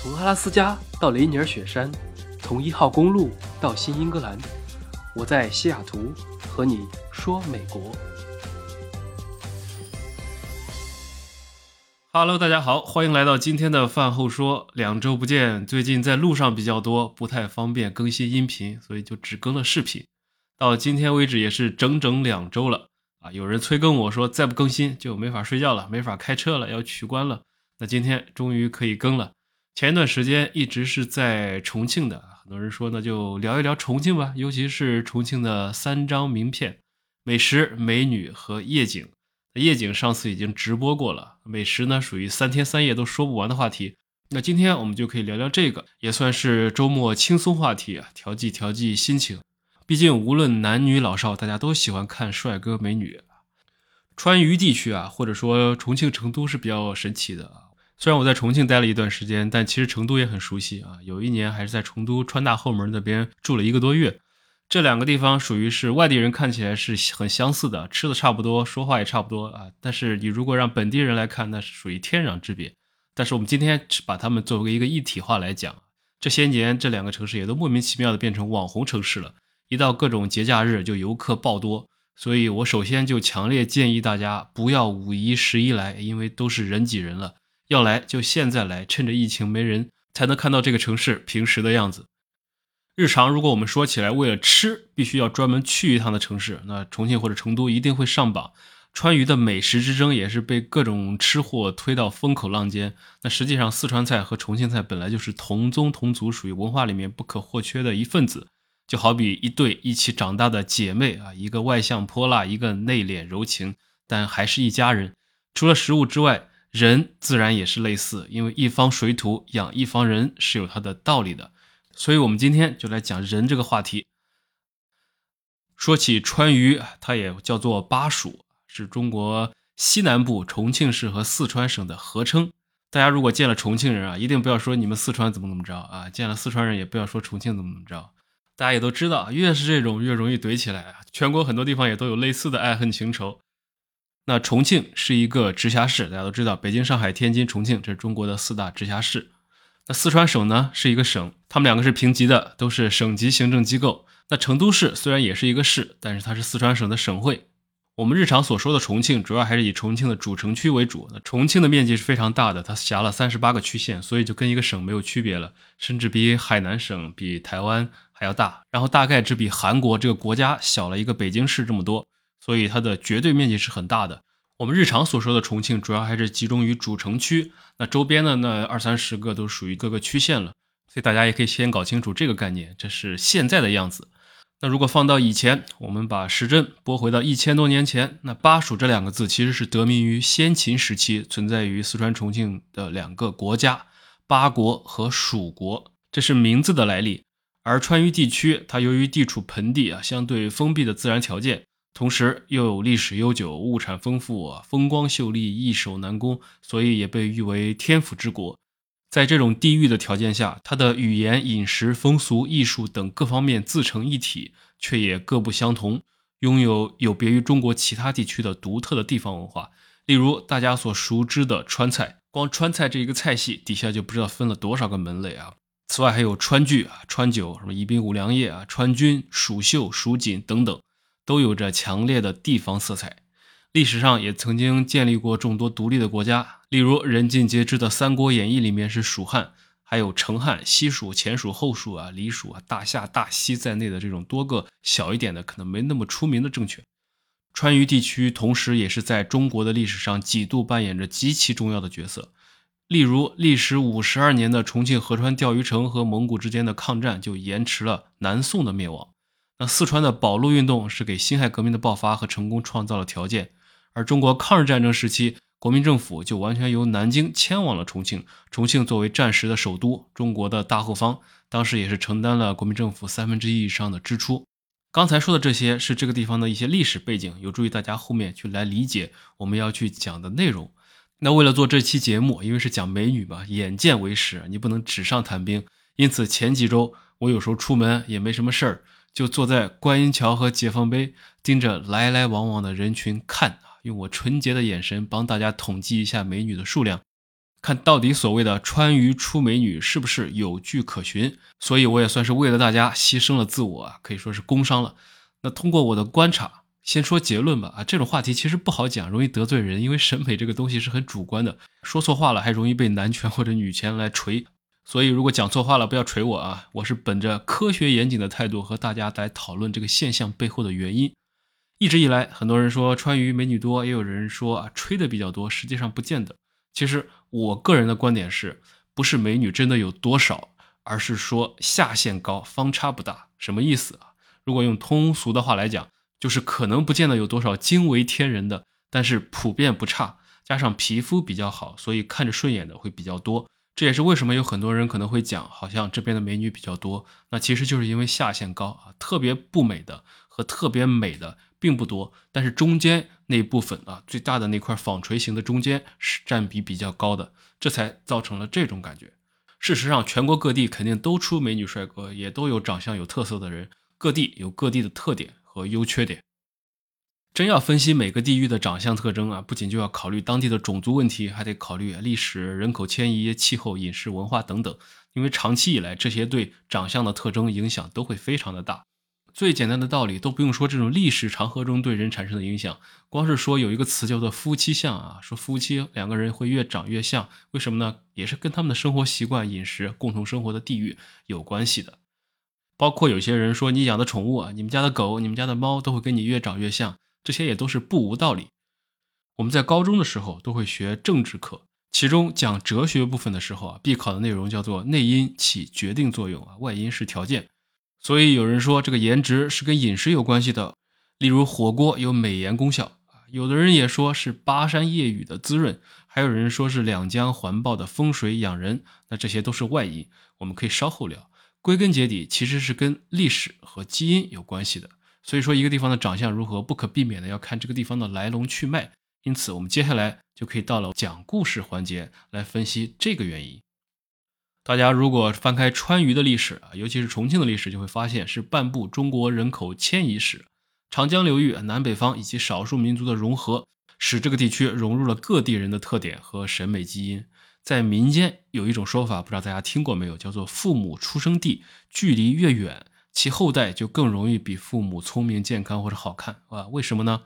从阿拉斯加到雷尼尔雪山，从一号公路到新英格兰，我在西雅图和你说美国。Hello，大家好，欢迎来到今天的饭后说。两周不见，最近在路上比较多，不太方便更新音频，所以就只更了视频。到今天为止也是整整两周了啊！有人催更我说再不更新就没法睡觉了，没法开车了，要取关了。那今天终于可以更了。前一段时间一直是在重庆的，很多人说那就聊一聊重庆吧，尤其是重庆的三张名片：美食、美女和夜景。夜景上次已经直播过了，美食呢属于三天三夜都说不完的话题。那今天我们就可以聊聊这个，也算是周末轻松话题啊，调剂调剂心情。毕竟无论男女老少，大家都喜欢看帅哥美女。川渝地区啊，或者说重庆、成都是比较神奇的啊。虽然我在重庆待了一段时间，但其实成都也很熟悉啊。有一年还是在成都川大后门那边住了一个多月。这两个地方属于是外地人看起来是很相似的，吃的差不多，说话也差不多啊。但是你如果让本地人来看，那是属于天壤之别。但是我们今天是把他们作为一个一体化来讲，这些年这两个城市也都莫名其妙的变成网红城市了。一到各种节假日就游客爆多，所以我首先就强烈建议大家不要五一、十一来，因为都是人挤人了。要来就现在来，趁着疫情没人，才能看到这个城市平时的样子。日常如果我们说起来，为了吃必须要专门去一趟的城市，那重庆或者成都一定会上榜。川渝的美食之争也是被各种吃货推到风口浪尖。那实际上四川菜和重庆菜本来就是同宗同族，属于文化里面不可或缺的一份子。就好比一对一起长大的姐妹啊，一个外向泼辣，一个内敛柔情，但还是一家人。除了食物之外，人自然也是类似，因为一方水土养一方人是有它的道理的，所以我们今天就来讲人这个话题。说起川渝，它也叫做巴蜀，是中国西南部重庆市和四川省的合称。大家如果见了重庆人啊，一定不要说你们四川怎么怎么着啊；见了四川人也不要说重庆怎么怎么着。大家也都知道，越是这种越容易怼起来啊。全国很多地方也都有类似的爱恨情仇。那重庆是一个直辖市，大家都知道，北京、上海、天津、重庆，这是中国的四大直辖市。那四川省呢是一个省，他们两个是平级的，都是省级行政机构。那成都市虽然也是一个市，但是它是四川省的省会。我们日常所说的重庆，主要还是以重庆的主城区为主。那重庆的面积是非常大的，它辖了三十八个区县，所以就跟一个省没有区别了，甚至比海南省、比台湾还要大。然后大概只比韩国这个国家小了一个北京市这么多。所以它的绝对面积是很大的。我们日常所说的重庆，主要还是集中于主城区，那周边的那二三十个都属于各个区县了。所以大家也可以先搞清楚这个概念，这是现在的样子。那如果放到以前，我们把时针拨回到一千多年前，那巴蜀这两个字其实是得名于先秦时期存在于四川重庆的两个国家——巴国和蜀国，这是名字的来历。而川渝地区，它由于地处盆地啊，相对封闭的自然条件。同时又有历史悠久、物产丰富、风光秀丽、易守难攻，所以也被誉为天府之国。在这种地域的条件下，它的语言、饮食、风俗、艺术等各方面自成一体，却也各不相同，拥有有别于中国其他地区的独特的地方文化。例如大家所熟知的川菜，光川菜这一个菜系底下就不知道分了多少个门类啊！此外还有川剧啊、川酒、什么宜宾五粮液啊、川军、蜀绣、蜀锦等等。都有着强烈的地方色彩，历史上也曾经建立过众多独立的国家，例如人尽皆知的《三国演义》里面是蜀汉，还有成汉、西蜀、前蜀、后蜀啊、李蜀啊、大夏、大西在内的这种多个小一点的、可能没那么出名的政权。川渝地区同时也是在中国的历史上几度扮演着极其重要的角色，例如历时五十二年的重庆合川钓鱼城和蒙古之间的抗战就延迟了南宋的灭亡。那四川的保路运动是给辛亥革命的爆发和成功创造了条件，而中国抗日战争时期，国民政府就完全由南京迁往了重庆。重庆作为战时的首都，中国的大后方，当时也是承担了国民政府三分之一以上的支出。刚才说的这些是这个地方的一些历史背景，有助于大家后面去来理解我们要去讲的内容。那为了做这期节目，因为是讲美女嘛，眼见为实，你不能纸上谈兵，因此前几周我有时候出门也没什么事儿。就坐在观音桥和解放碑，盯着来来往往的人群看啊，用我纯洁的眼神帮大家统计一下美女的数量。看到底所谓的川渝出美女是不是有据可循。所以我也算是为了大家牺牲了自我啊，可以说是工伤了。那通过我的观察，先说结论吧。啊，这种话题其实不好讲，容易得罪人，因为审美这个东西是很主观的，说错话了还容易被男权或者女权来锤。所以如果讲错话了，不要锤我啊！我是本着科学严谨的态度和大家来讨论这个现象背后的原因。一直以来，很多人说川渝美女多，也有人说啊吹的比较多，实际上不见得。其实我个人的观点是，不是美女真的有多少，而是说下限高，方差不大。什么意思啊？如果用通俗的话来讲，就是可能不见得有多少惊为天人的，但是普遍不差，加上皮肤比较好，所以看着顺眼的会比较多。这也是为什么有很多人可能会讲，好像这边的美女比较多，那其实就是因为下限高啊，特别不美的和特别美的并不多，但是中间那部分啊，最大的那块纺锤形的中间是占比比较高的，这才造成了这种感觉。事实上，全国各地肯定都出美女帅哥，也都有长相有特色的人，各地有各地的特点和优缺点。真要分析每个地域的长相特征啊，不仅就要考虑当地的种族问题，还得考虑历史、人口迁移、气候、饮食文化等等。因为长期以来，这些对长相的特征影响都会非常的大。最简单的道理都不用说，这种历史长河中对人产生的影响，光是说有一个词叫做夫妻相啊，说夫妻两个人会越长越像，为什么呢？也是跟他们的生活习惯、饮食、共同生活的地域有关系的。包括有些人说，你养的宠物啊，你们家的狗、你们家的猫都会跟你越长越像。这些也都是不无道理。我们在高中的时候都会学政治课，其中讲哲学部分的时候啊，必考的内容叫做内因起决定作用啊，外因是条件。所以有人说这个颜值是跟饮食有关系的，例如火锅有美颜功效啊。有的人也说是巴山夜雨的滋润，还有人说是两江环抱的风水养人。那这些都是外因，我们可以稍后聊。归根结底，其实是跟历史和基因有关系的。所以说，一个地方的长相如何，不可避免的要看这个地方的来龙去脉。因此，我们接下来就可以到了讲故事环节来分析这个原因。大家如果翻开川渝的历史啊，尤其是重庆的历史，就会发现是半部中国人口迁移史。长江流域南北方以及少数民族的融合，使这个地区融入了各地人的特点和审美基因。在民间有一种说法，不知道大家听过没有，叫做“父母出生地距离越远”。其后代就更容易比父母聪明、健康或者好看，啊？为什么呢？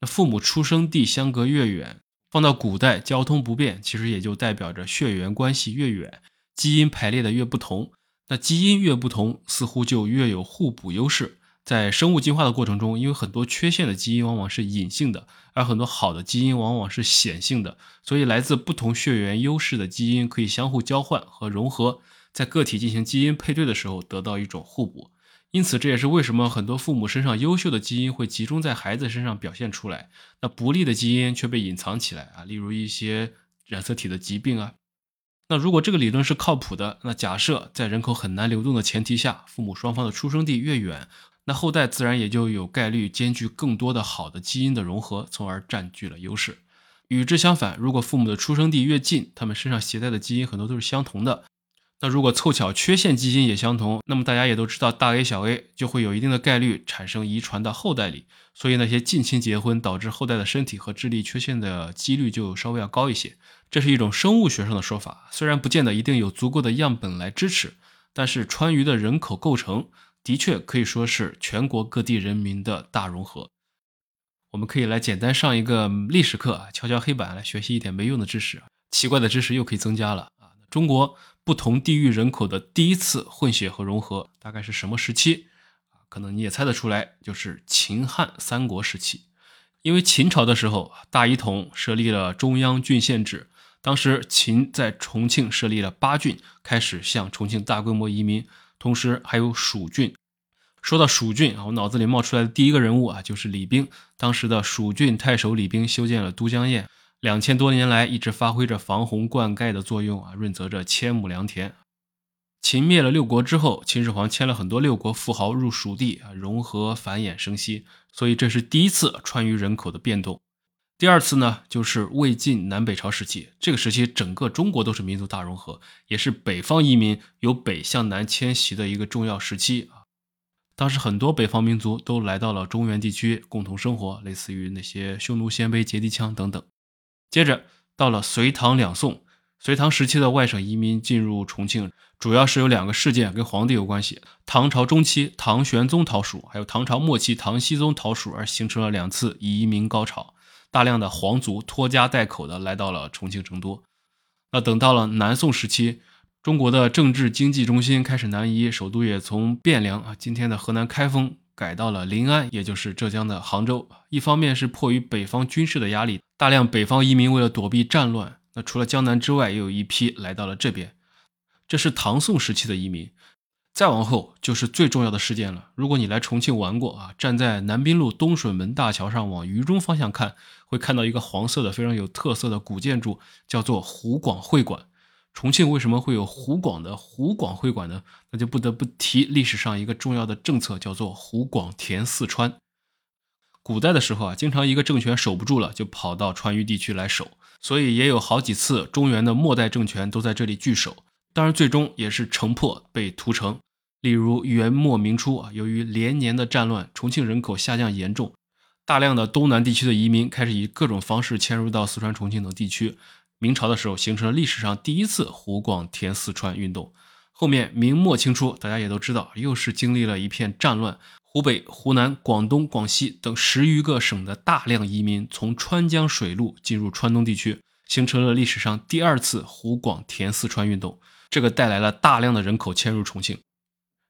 那父母出生地相隔越远，放到古代交通不便，其实也就代表着血缘关系越远，基因排列的越不同。那基因越不同，似乎就越有互补优势。在生物进化的过程中，因为很多缺陷的基因往往是隐性的，而很多好的基因往往是显性的，所以来自不同血缘优势的基因可以相互交换和融合，在个体进行基因配对的时候得到一种互补。因此，这也是为什么很多父母身上优秀的基因会集中在孩子身上表现出来，那不利的基因却被隐藏起来啊。例如一些染色体的疾病啊。那如果这个理论是靠谱的，那假设在人口很难流动的前提下，父母双方的出生地越远，那后代自然也就有概率兼具更多的好的基因的融合，从而占据了优势。与之相反，如果父母的出生地越近，他们身上携带的基因很多都是相同的。那如果凑巧缺陷基因也相同，那么大家也都知道，大 A 小 A 就会有一定的概率产生遗传到后代里。所以那些近亲结婚导致后代的身体和智力缺陷的几率就稍微要高一些。这是一种生物学上的说法，虽然不见得一定有足够的样本来支持，但是川渝的人口构成的确可以说是全国各地人民的大融合。我们可以来简单上一个历史课，敲敲黑板来学习一点没用的知识，奇怪的知识又可以增加了！中国。不同地域人口的第一次混血和融合，大概是什么时期？可能你也猜得出来，就是秦汉三国时期。因为秦朝的时候，大一统设立了中央郡县制，当时秦在重庆设立了八郡，开始向重庆大规模移民，同时还有蜀郡。说到蜀郡啊，我脑子里冒出来的第一个人物啊，就是李冰。当时的蜀郡太守李冰修建了都江堰。两千多年来一直发挥着防洪灌溉的作用啊，润泽着千亩良田。秦灭了六国之后，秦始皇迁了很多六国富豪入蜀地啊，融合繁衍生息，所以这是第一次川渝人口的变动。第二次呢，就是魏晋南北朝时期，这个时期整个中国都是民族大融合，也是北方移民由北向南迁徙的一个重要时期啊。当时很多北方民族都来到了中原地区共同生活，类似于那些匈奴、鲜卑、羯氐羌等等。接着到了隋唐两宋，隋唐时期的外省移民进入重庆，主要是有两个事件跟皇帝有关系：唐朝中期唐玄宗讨蜀，还有唐朝末期唐僖宗讨蜀，而形成了两次移民高潮。大量的皇族拖家带口的来到了重庆成都。那等到了南宋时期，中国的政治经济中心开始南移，首都也从汴梁啊，今天的河南开封改到了临安，也就是浙江的杭州。一方面是迫于北方军事的压力，大量北方移民为了躲避战乱。那除了江南之外，也有一批来到了这边。这是唐宋时期的移民，再往后就是最重要的事件了。如果你来重庆玩过啊，站在南滨路东水门大桥上往渝中方向看，会看到一个黄色的非常有特色的古建筑，叫做湖广会馆。重庆为什么会有湖广的湖广会馆呢？那就不得不提历史上一个重要的政策，叫做湖广填四川。古代的时候啊，经常一个政权守不住了，就跑到川渝地区来守。所以也有好几次中原的末代政权都在这里聚首，当然最终也是城破被屠城。例如元末明初啊，由于连年的战乱，重庆人口下降严重，大量的东南地区的移民开始以各种方式迁入到四川、重庆等地区。明朝的时候形成了历史上第一次湖广填四川运动。后面明末清初，大家也都知道，又是经历了一片战乱。湖北、湖南、广东、广西等十余个省的大量移民从川江水路进入川东地区，形成了历史上第二次湖广填四川运动。这个带来了大量的人口迁入重庆。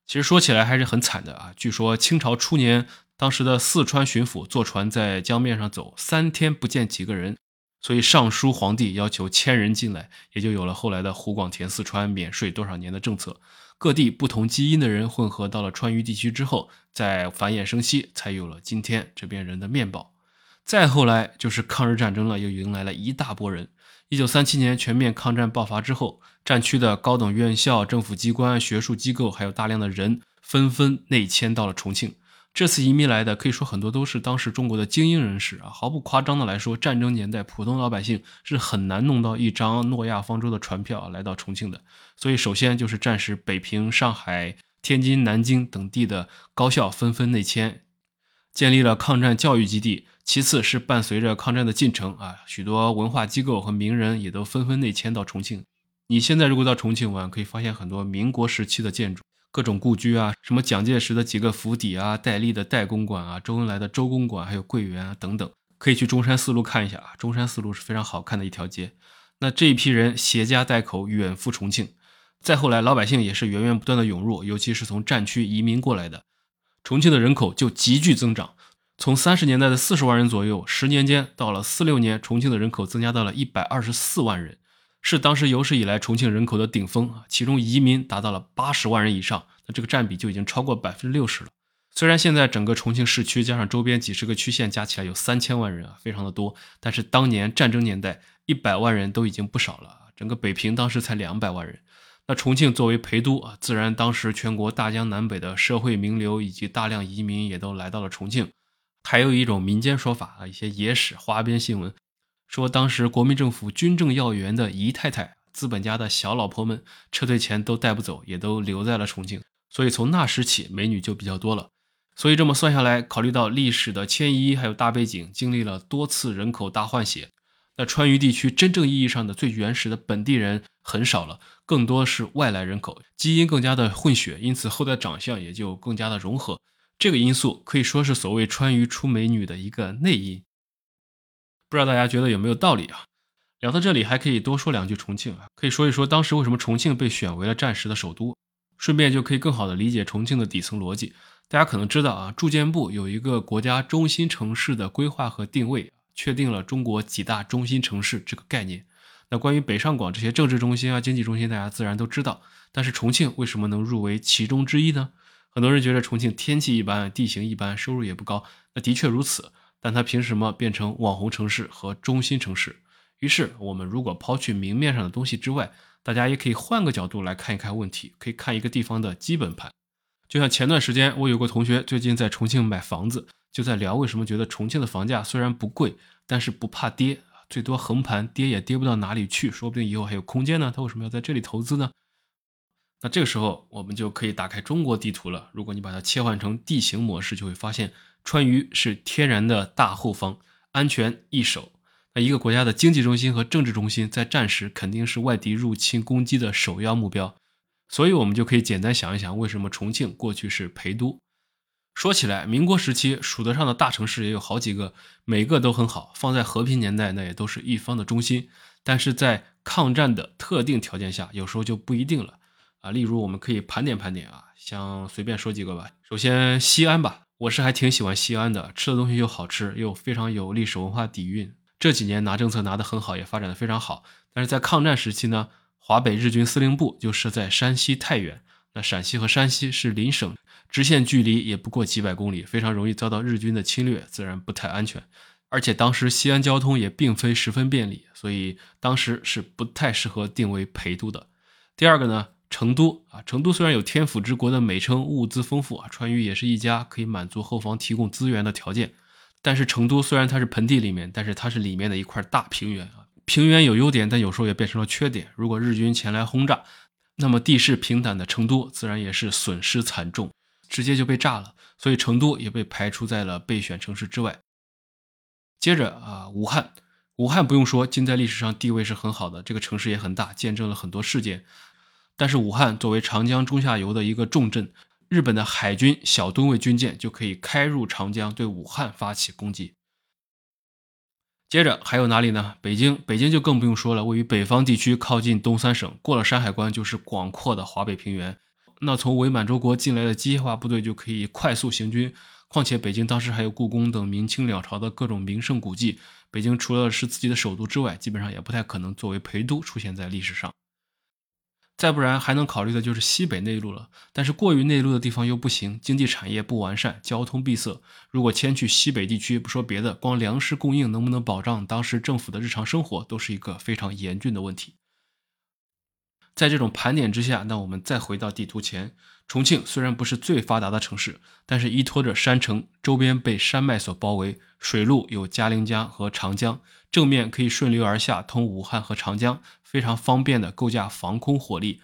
其实说起来还是很惨的啊！据说清朝初年，当时的四川巡抚坐船在江面上走，三天不见几个人，所以上书皇帝要求千人进来，也就有了后来的湖广填四川免税多少年的政策。各地不同基因的人混合到了川渝地区之后，再繁衍生息，才有了今天这边人的面貌。再后来就是抗日战争了，又迎来了一大波人。一九三七年全面抗战爆发之后，战区的高等院校、政府机关、学术机构，还有大量的人纷纷内迁到了重庆。这次移民来的可以说很多都是当时中国的精英人士啊，毫不夸张的来说，战争年代普通老百姓是很难弄到一张诺亚方舟的船票来到重庆的。所以，首先就是战时北平、上海、天津、南京等地的高校纷纷内迁，建立了抗战教育基地。其次是伴随着抗战的进程啊，许多文化机构和名人也都纷纷内迁到重庆。你现在如果到重庆玩，可以发现很多民国时期的建筑。各种故居啊，什么蒋介石的几个府邸啊，戴笠的戴公馆啊，周恩来的周公馆，还有桂园啊等等，可以去中山四路看一下啊。中山四路是非常好看的一条街。那这一批人携家带口远赴重庆，再后来老百姓也是源源不断的涌入，尤其是从战区移民过来的，重庆的人口就急剧增长，从三十年代的四十万人左右，十年间到了四六年，重庆的人口增加到了一百二十四万人。是当时有史以来重庆人口的顶峰啊，其中移民达到了八十万人以上，那这个占比就已经超过百分之六十了。虽然现在整个重庆市区加上周边几十个区县加起来有三千万人啊，非常的多，但是当年战争年代一百万人都已经不少了。整个北平当时才两百万人，那重庆作为陪都啊，自然当时全国大江南北的社会名流以及大量移民也都来到了重庆。还有一种民间说法啊，一些野史花边新闻。说当时国民政府军政要员的姨太太、资本家的小老婆们撤退前都带不走，也都留在了重庆，所以从那时起美女就比较多了。所以这么算下来，考虑到历史的迁移还有大背景，经历了多次人口大换血，那川渝地区真正意义上的最原始的本地人很少了，更多是外来人口，基因更加的混血，因此后代长相也就更加的融合。这个因素可以说是所谓川渝出美女的一个内因。不知道大家觉得有没有道理啊？聊到这里，还可以多说两句重庆啊，可以说一说当时为什么重庆被选为了战时的首都，顺便就可以更好的理解重庆的底层逻辑。大家可能知道啊，住建部有一个国家中心城市的规划和定位，确定了中国几大中心城市这个概念。那关于北上广这些政治中心啊、经济中心，大家自然都知道。但是重庆为什么能入围其中之一呢？很多人觉得重庆天气一般，地形一般，收入也不高。那的确如此。但它凭什么变成网红城市和中心城市？于是，我们如果抛去明面上的东西之外，大家也可以换个角度来看一看问题，可以看一个地方的基本盘。就像前段时间，我有个同学最近在重庆买房子，就在聊为什么觉得重庆的房价虽然不贵，但是不怕跌，最多横盘跌也跌不到哪里去，说不定以后还有空间呢。他为什么要在这里投资呢？那这个时候，我们就可以打开中国地图了。如果你把它切换成地形模式，就会发现。川渝是天然的大后方，安全易守。那一个国家的经济中心和政治中心，在战时肯定是外敌入侵攻击的首要目标。所以，我们就可以简单想一想，为什么重庆过去是陪都？说起来，民国时期数得上的大城市也有好几个，每个都很好。放在和平年代，那也都是一方的中心。但是在抗战的特定条件下，有时候就不一定了啊。例如，我们可以盘点盘点啊，像随便说几个吧。首先，西安吧，我是还挺喜欢西安的，吃的东西又好吃，又非常有历史文化底蕴。这几年拿政策拿得很好，也发展的非常好。但是在抗战时期呢，华北日军司令部就设在山西太原，那陕西和山西是邻省。直线距离也不过几百公里，非常容易遭到日军的侵略，自然不太安全。而且当时西安交通也并非十分便利，所以当时是不太适合定为陪都的。第二个呢，成都啊，成都虽然有天府之国的美称，物资丰富啊，川渝也是一家可以满足后方提供资源的条件。但是成都虽然它是盆地里面，但是它是里面的一块大平原啊。平原有优点，但有时候也变成了缺点。如果日军前来轰炸，那么地势平坦的成都自然也是损失惨重。直接就被炸了，所以成都也被排除在了备选城市之外。接着啊，武汉，武汉不用说，近代历史上地位是很好的，这个城市也很大，见证了很多事件。但是武汉作为长江中下游的一个重镇，日本的海军小吨位军舰就可以开入长江，对武汉发起攻击。接着还有哪里呢？北京，北京就更不用说了，位于北方地区，靠近东三省，过了山海关就是广阔的华北平原。那从伪满洲国进来的机械化部队就可以快速行军，况且北京当时还有故宫等明清两朝的各种名胜古迹，北京除了是自己的首都之外，基本上也不太可能作为陪都出现在历史上。再不然还能考虑的就是西北内陆了，但是过于内陆的地方又不行，经济产业不完善，交通闭塞。如果迁去西北地区，不说别的，光粮食供应能不能保障当时政府的日常生活，都是一个非常严峻的问题。在这种盘点之下，那我们再回到地图前，重庆虽然不是最发达的城市，但是依托着山城，周边被山脉所包围，水路有嘉陵江和长江，正面可以顺流而下通武汉和长江，非常方便的构架防空火力。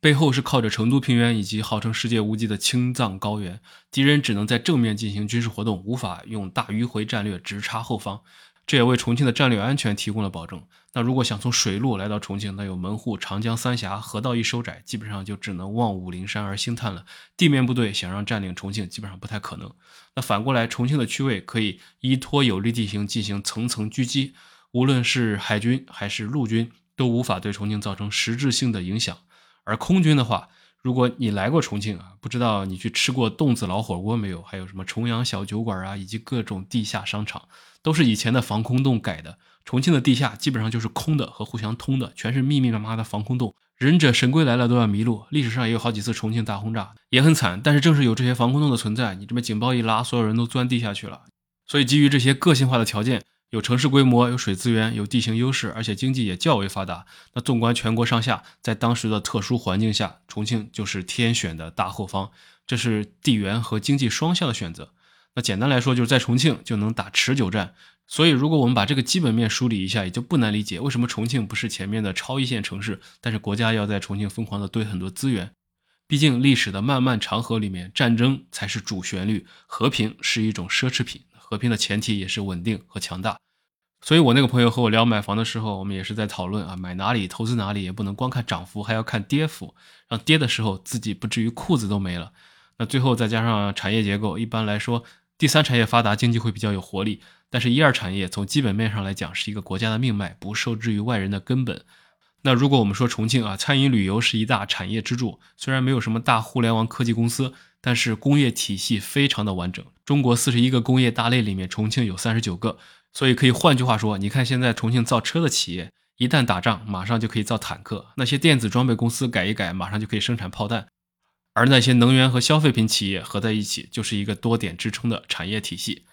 背后是靠着成都平原以及号称世界无敌的青藏高原，敌人只能在正面进行军事活动，无法用大迂回战略直插后方。这也为重庆的战略安全提供了保证。那如果想从水路来到重庆，那有门户长江三峡，河道一收窄，基本上就只能望武陵山而兴叹了。地面部队想让占领重庆，基本上不太可能。那反过来，重庆的区位可以依托有利地形进行层层狙击，无论是海军还是陆军，都无法对重庆造成实质性的影响。而空军的话，如果你来过重庆啊，不知道你去吃过洞子老火锅没有？还有什么重阳小酒馆啊，以及各种地下商场，都是以前的防空洞改的。重庆的地下基本上就是空的和互相通的，全是密密麻麻的防空洞，忍者神龟来了都要迷路。历史上也有好几次重庆大轰炸，也很惨。但是正是有这些防空洞的存在，你这边警报一拉，所有人都钻地下去了。所以基于这些个性化的条件。有城市规模，有水资源，有地形优势，而且经济也较为发达。那纵观全国上下，在当时的特殊环境下，重庆就是天选的大后方。这是地缘和经济双向的选择。那简单来说，就是在重庆就能打持久战。所以，如果我们把这个基本面梳理一下，也就不难理解为什么重庆不是前面的超一线城市，但是国家要在重庆疯狂的堆很多资源。毕竟历史的漫漫长河里面，战争才是主旋律，和平是一种奢侈品。和平的前提也是稳定和强大。所以，我那个朋友和我聊买房的时候，我们也是在讨论啊，买哪里、投资哪里，也不能光看涨幅，还要看跌幅，让跌的时候自己不至于裤子都没了。那最后再加上产业结构，一般来说，第三产业发达，经济会比较有活力。但是，一二产业从基本面上来讲，是一个国家的命脉，不受制于外人的根本。那如果我们说重庆啊，餐饮旅游是一大产业支柱，虽然没有什么大互联网科技公司，但是工业体系非常的完整。中国四十一个工业大类里面，重庆有三十九个。所以可以换句话说，你看现在重庆造车的企业，一旦打仗，马上就可以造坦克；那些电子装备公司改一改，马上就可以生产炮弹；而那些能源和消费品企业合在一起，就是一个多点支撑的产业体系。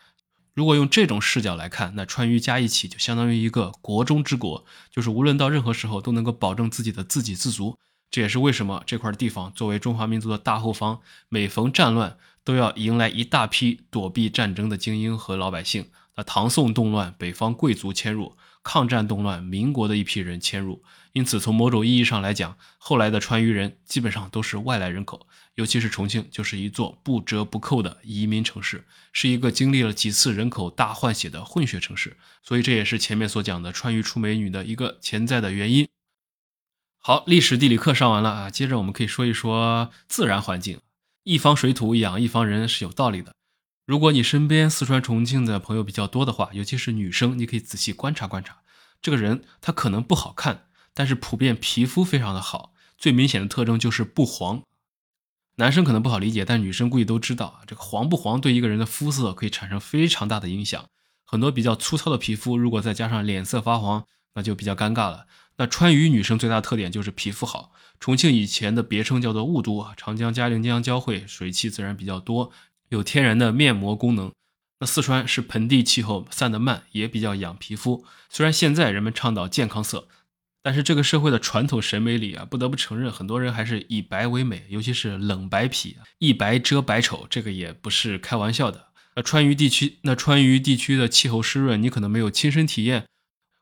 如果用这种视角来看，那川渝加一起就相当于一个国中之国，就是无论到任何时候都能够保证自己的自给自足。这也是为什么这块地方作为中华民族的大后方，每逢战乱都要迎来一大批躲避战争的精英和老百姓。那唐宋动乱，北方贵族迁入；抗战动乱，民国的一批人迁入。因此从某种意义上来讲，后来的川渝人基本上都是外来人口，尤其是重庆就是一座不折不扣的移民城市，是一个经历了几次人口大换血的混血城市，所以这也是前面所讲的川渝出美女的一个潜在的原因。好，历史地理课上完了啊，接着我们可以说一说自然环境。一方水土养一方人是有道理的。如果你身边四川重庆的朋友比较多的话，尤其是女生，你可以仔细观察观察，这个人他可能不好看，但是普遍皮肤非常的好。最明显的特征就是不黄。男生可能不好理解，但女生估计都知道啊，这个黄不黄对一个人的肤色可以产生非常大的影响。很多比较粗糙的皮肤，如果再加上脸色发黄，那就比较尴尬了。那川渝女生最大特点就是皮肤好。重庆以前的别称叫做雾都啊，长江、嘉陵江交汇，水汽自然比较多，有天然的面膜功能。那四川是盆地气候，散得慢，也比较养皮肤。虽然现在人们倡导健康色，但是这个社会的传统审美里啊，不得不承认，很多人还是以白为美，尤其是冷白皮，一白遮百丑，这个也不是开玩笑的。那川渝地区，那川渝地区的气候湿润，你可能没有亲身体验。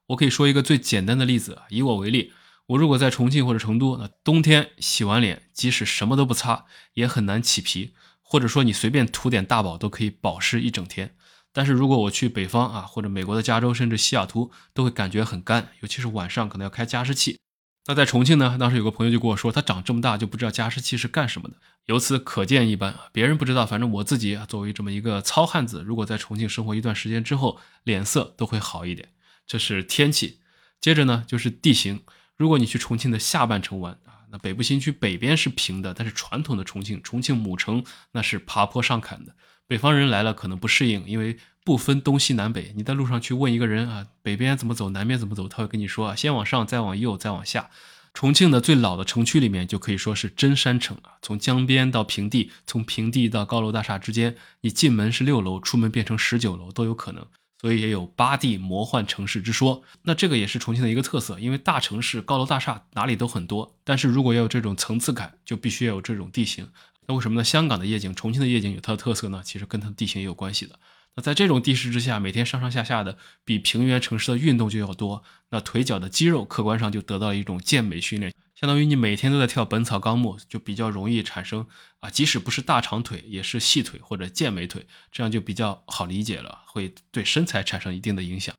我可以说一个最简单的例子，以我为例，我如果在重庆或者成都，那冬天洗完脸，即使什么都不擦，也很难起皮，或者说你随便涂点大宝都可以保湿一整天。但是如果我去北方啊，或者美国的加州，甚至西雅图，都会感觉很干，尤其是晚上可能要开加湿器。那在重庆呢，当时有个朋友就跟我说，他长这么大就不知道加湿器是干什么的。由此可见一斑，别人不知道，反正我自己作为这么一个糙汉子，如果在重庆生活一段时间之后，脸色都会好一点。这是天气，接着呢就是地形。如果你去重庆的下半城玩啊，那北部新区北边是平的，但是传统的重庆，重庆母城那是爬坡上坎的。北方人来了可能不适应，因为不分东西南北。你在路上去问一个人啊，北边怎么走，南边怎么走，他会跟你说啊，先往上，再往右，再往下。重庆的最老的城区里面就可以说是真山城啊，从江边到平地，从平地到高楼大厦之间，你进门是六楼，出门变成十九楼都有可能。所以也有八地魔幻城市之说，那这个也是重庆的一个特色，因为大城市高楼大厦哪里都很多，但是如果要有这种层次感，就必须要有这种地形。那为什么呢？香港的夜景，重庆的夜景有它的特色呢？其实跟它的地形也有关系的。那在这种地势之下，每天上上下下的，比平原城市的运动就要多，那腿脚的肌肉客观上就得到了一种健美训练。相当于你每天都在跳《本草纲目》，就比较容易产生啊，即使不是大长腿，也是细腿或者健美腿，这样就比较好理解了，会对身材产生一定的影响。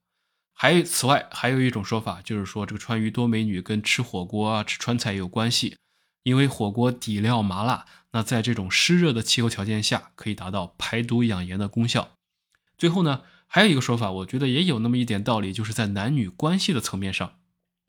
还有，此外还有一种说法，就是说这个川渝多美女跟吃火锅啊、吃川菜有关系，因为火锅底料麻辣，那在这种湿热的气候条件下，可以达到排毒养颜的功效。最后呢，还有一个说法，我觉得也有那么一点道理，就是在男女关系的层面上。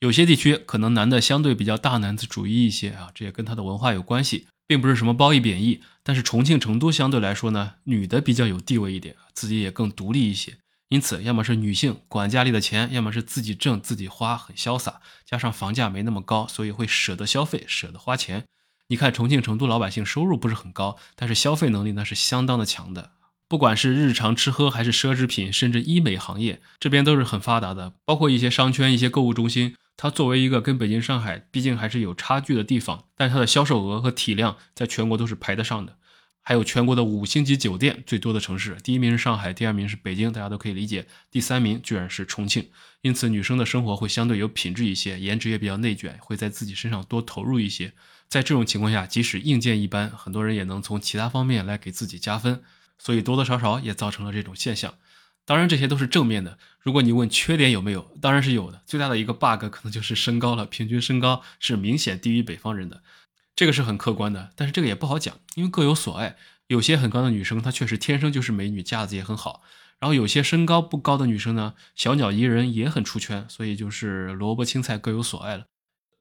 有些地区可能男的相对比较大男子主义一些啊，这也跟他的文化有关系，并不是什么褒义贬义。但是重庆、成都相对来说呢，女的比较有地位一点，自己也更独立一些。因此，要么是女性管家里的钱，要么是自己挣自己花，很潇洒。加上房价没那么高，所以会舍得消费，舍得花钱。你看重庆、成都老百姓收入不是很高，但是消费能力那是相当的强的。不管是日常吃喝，还是奢侈品，甚至医美行业，这边都是很发达的。包括一些商圈、一些购物中心。它作为一个跟北京、上海毕竟还是有差距的地方，但它的销售额和体量在全国都是排得上的。还有全国的五星级酒店最多的城市，第一名是上海，第二名是北京，大家都可以理解。第三名居然是重庆。因此，女生的生活会相对有品质一些，颜值也比较内卷，会在自己身上多投入一些。在这种情况下，即使硬件一般，很多人也能从其他方面来给自己加分，所以多多少少也造成了这种现象。当然，这些都是正面的。如果你问缺点有没有，当然是有的。最大的一个 bug 可能就是身高了，平均身高是明显低于北方人的，这个是很客观的。但是这个也不好讲，因为各有所爱。有些很高的女生，她确实天生就是美女，架子也很好。然后有些身高不高的女生呢，小鸟依人也很出圈。所以就是萝卜青菜各有所爱了。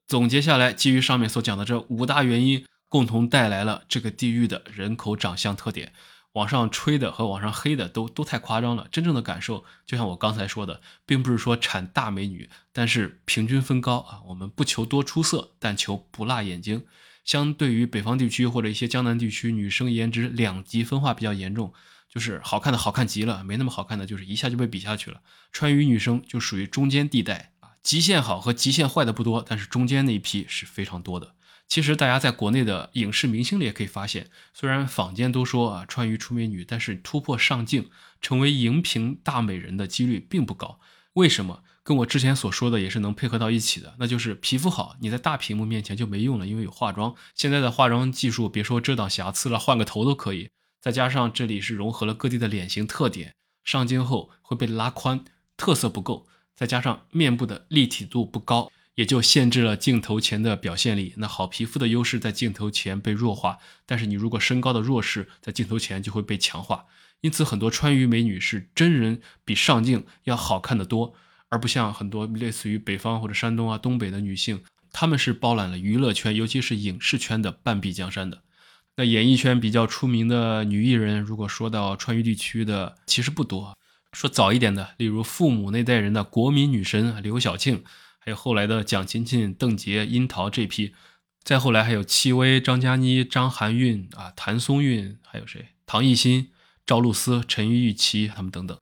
总结下来，基于上面所讲的这五大原因，共同带来了这个地域的人口长相特点。往上吹的和往上黑的都都太夸张了，真正的感受就像我刚才说的，并不是说产大美女，但是平均分高啊。我们不求多出色，但求不辣眼睛。相对于北方地区或者一些江南地区，女生颜值两极分化比较严重，就是好看的好看极了，没那么好看的就是一下就被比下去了。川渝女生就属于中间地带啊，极限好和极限坏的不多，但是中间那一批是非常多的。其实大家在国内的影视明星里也可以发现，虽然坊间都说啊川渝出美女，但是突破上镜成为荧屏大美人的几率并不高。为什么？跟我之前所说的也是能配合到一起的，那就是皮肤好，你在大屏幕面前就没用了，因为有化妆。现在的化妆技术，别说遮挡瑕疵了，换个头都可以。再加上这里是融合了各地的脸型特点，上镜后会被拉宽，特色不够。再加上面部的立体度不高，也就限制了镜头前的表现力。那好皮肤的优势在镜头前被弱化，但是你如果身高的弱势在镜头前就会被强化。因此，很多川渝美女是真人比上镜要好看的多。而不像很多类似于北方或者山东啊、东北的女性，她们是包揽了娱乐圈，尤其是影视圈的半壁江山的。那演艺圈比较出名的女艺人，如果说到川渝地区的，其实不多。说早一点的，例如父母那代人的国民女神刘晓庆，还有后来的蒋勤勤、邓婕、樱桃这批，再后来还有戚薇、张嘉倪、张含韵啊、谭松韵，还有谁？唐艺昕、赵露思、陈钰琪他们等等。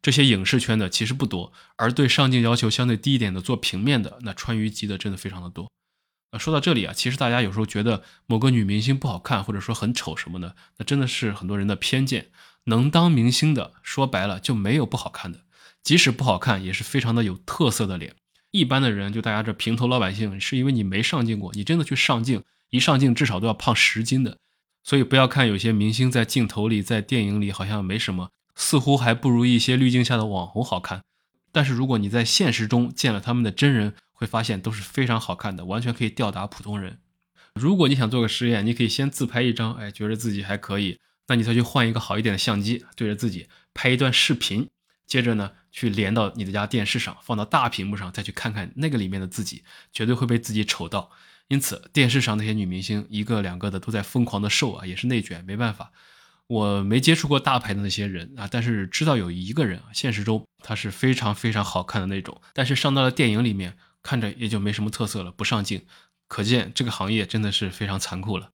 这些影视圈的其实不多，而对上镜要求相对低一点的做平面的，那川渝籍的真的非常的多。那说到这里啊，其实大家有时候觉得某个女明星不好看，或者说很丑什么的，那真的是很多人的偏见。能当明星的，说白了就没有不好看的，即使不好看，也是非常的有特色的脸。一般的人，就大家这平头老百姓，是因为你没上镜过，你真的去上镜，一上镜至少都要胖十斤的。所以不要看有些明星在镜头里，在电影里好像没什么。似乎还不如一些滤镜下的网红好看，但是如果你在现实中见了他们的真人，会发现都是非常好看的，完全可以吊打普通人。如果你想做个实验，你可以先自拍一张，哎，觉得自己还可以，那你再去换一个好一点的相机，对着自己拍一段视频，接着呢去连到你的家电视上，放到大屏幕上，再去看看那个里面的自己，绝对会被自己丑到。因此，电视上那些女明星一个两个的都在疯狂的瘦啊，也是内卷，没办法。我没接触过大牌的那些人啊，但是知道有一个人啊，现实中他是非常非常好看的那种，但是上到了电影里面，看着也就没什么特色了，不上镜，可见这个行业真的是非常残酷了。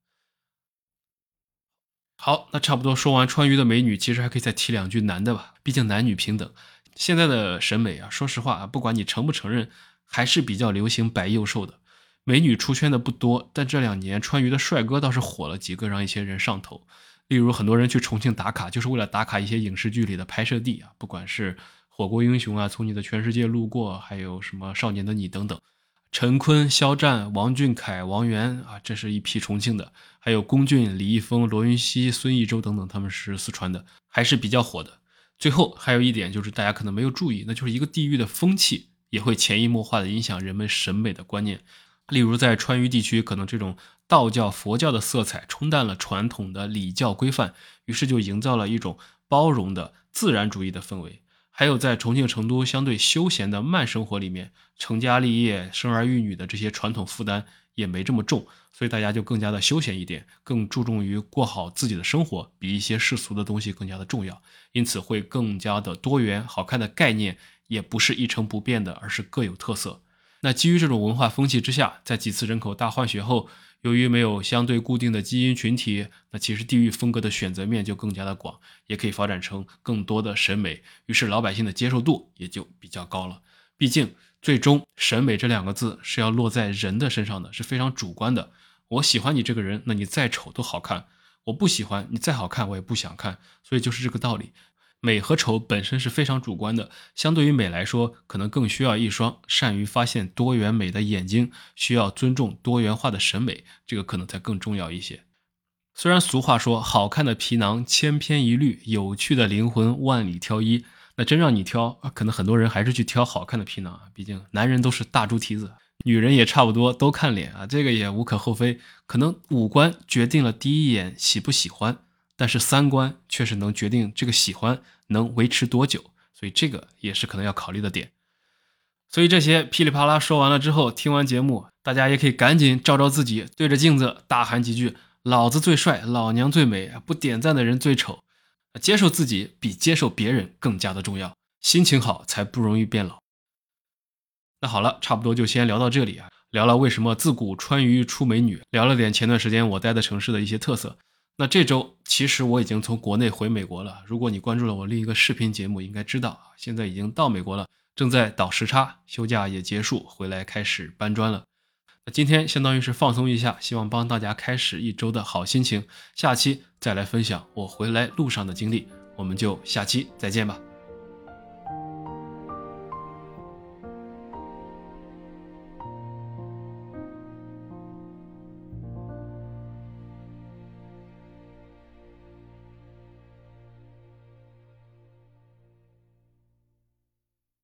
好，那差不多说完川渝的美女，其实还可以再提两句男的吧，毕竟男女平等。现在的审美啊，说实话啊，不管你承不承认，还是比较流行白幼瘦的，美女出圈的不多，但这两年川渝的帅哥倒是火了几个，让一些人上头。例如，很多人去重庆打卡，就是为了打卡一些影视剧里的拍摄地啊，不管是《火锅英雄》啊，《从你的全世界路过》，还有什么《少年的你》等等。陈坤、肖战、王俊凯、王源啊，这是一批重庆的；还有龚俊、李易峰、罗云熙、孙艺洲等等，他们是四川的，还是比较火的。最后还有一点就是大家可能没有注意，那就是一个地域的风气也会潜移默化的影响人们审美的观念。例如在川渝地区，可能这种。道教、佛教的色彩冲淡了传统的礼教规范，于是就营造了一种包容的自然主义的氛围。还有在重庆、成都相对休闲的慢生活里面，成家立业、生儿育女的这些传统负担也没这么重，所以大家就更加的休闲一点，更注重于过好自己的生活，比一些世俗的东西更加的重要，因此会更加的多元。好看的概念也不是一成不变的，而是各有特色。那基于这种文化风气之下，在几次人口大换血后。由于没有相对固定的基因群体，那其实地域风格的选择面就更加的广，也可以发展成更多的审美，于是老百姓的接受度也就比较高了。毕竟，最终审美这两个字是要落在人的身上的，是非常主观的。我喜欢你这个人，那你再丑都好看；我不喜欢你再好看，我也不想看。所以就是这个道理。美和丑本身是非常主观的，相对于美来说，可能更需要一双善于发现多元美的眼睛，需要尊重多元化的审美，这个可能才更重要一些。虽然俗话说好看的皮囊千篇一律，有趣的灵魂万里挑一，那真让你挑，可能很多人还是去挑好看的皮囊啊。毕竟男人都是大猪蹄子，女人也差不多都看脸啊，这个也无可厚非。可能五官决定了第一眼喜不喜欢。但是三观确实能决定这个喜欢能维持多久，所以这个也是可能要考虑的点。所以这些噼里啪啦说完了之后，听完节目，大家也可以赶紧照照自己，对着镜子大喊几句：“老子最帅，老娘最美，不点赞的人最丑。”接受自己比接受别人更加的重要，心情好才不容易变老。那好了，差不多就先聊到这里啊，聊了为什么自古川渝出美女，聊了点前段时间我待的城市的一些特色。那这周其实我已经从国内回美国了。如果你关注了我另一个视频节目，应该知道现在已经到美国了，正在倒时差，休假也结束，回来开始搬砖了。那今天相当于是放松一下，希望帮大家开始一周的好心情。下期再来分享我回来路上的经历，我们就下期再见吧。